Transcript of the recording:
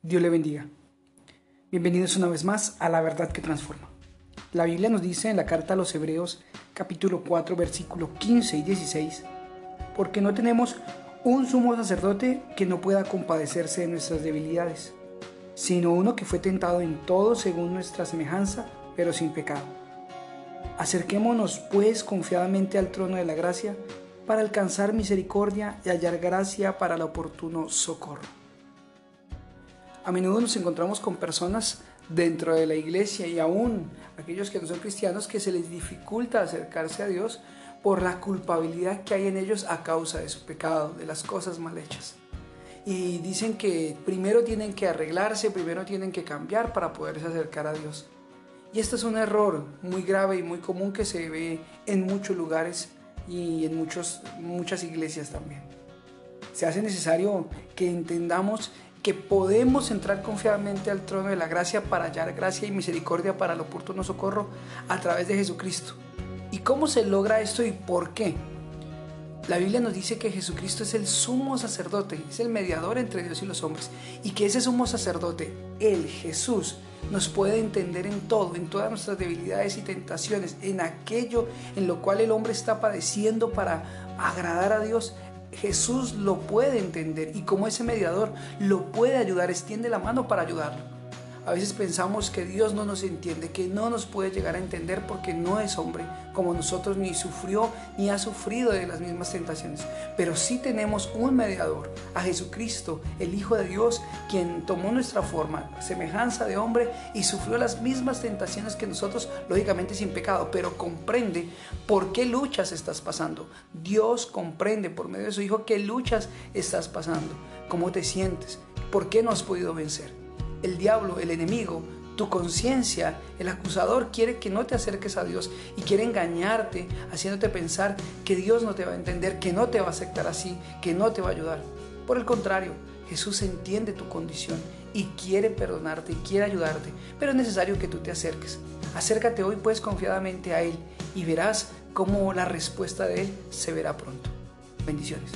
Dios le bendiga. Bienvenidos una vez más a la verdad que transforma. La Biblia nos dice en la carta a los Hebreos capítulo 4 versículo 15 y 16, porque no tenemos un sumo sacerdote que no pueda compadecerse de nuestras debilidades, sino uno que fue tentado en todo según nuestra semejanza, pero sin pecado. Acerquémonos pues confiadamente al trono de la gracia para alcanzar misericordia y hallar gracia para el oportuno socorro. A menudo nos encontramos con personas dentro de la iglesia y aún aquellos que no son cristianos que se les dificulta acercarse a Dios por la culpabilidad que hay en ellos a causa de su pecado, de las cosas mal hechas. Y dicen que primero tienen que arreglarse, primero tienen que cambiar para poderse acercar a Dios. Y esto es un error muy grave y muy común que se ve en muchos lugares y en muchos, muchas iglesias también. Se hace necesario que entendamos que podemos entrar confiadamente al trono de la gracia para hallar gracia y misericordia para el oportuno socorro a través de Jesucristo. ¿Y cómo se logra esto y por qué? La Biblia nos dice que Jesucristo es el sumo sacerdote, es el mediador entre Dios y los hombres, y que ese sumo sacerdote, el Jesús, nos puede entender en todo, en todas nuestras debilidades y tentaciones, en aquello en lo cual el hombre está padeciendo para agradar a Dios. Jesús lo puede entender y como ese mediador lo puede ayudar, extiende la mano para ayudarlo. A veces pensamos que Dios no nos entiende, que no nos puede llegar a entender porque no es hombre como nosotros, ni sufrió ni ha sufrido de las mismas tentaciones. Pero sí tenemos un mediador, a Jesucristo, el Hijo de Dios, quien tomó nuestra forma, semejanza de hombre y sufrió las mismas tentaciones que nosotros, lógicamente sin pecado, pero comprende por qué luchas estás pasando. Dios comprende por medio de su Hijo qué luchas estás pasando, cómo te sientes, por qué no has podido vencer el diablo, el enemigo, tu conciencia, el acusador quiere que no te acerques a Dios y quiere engañarte, haciéndote pensar que Dios no te va a entender, que no te va a aceptar así, que no te va a ayudar. Por el contrario, Jesús entiende tu condición y quiere perdonarte y quiere ayudarte, pero es necesario que tú te acerques. Acércate hoy pues confiadamente a Él y verás cómo la respuesta de Él se verá pronto. Bendiciones.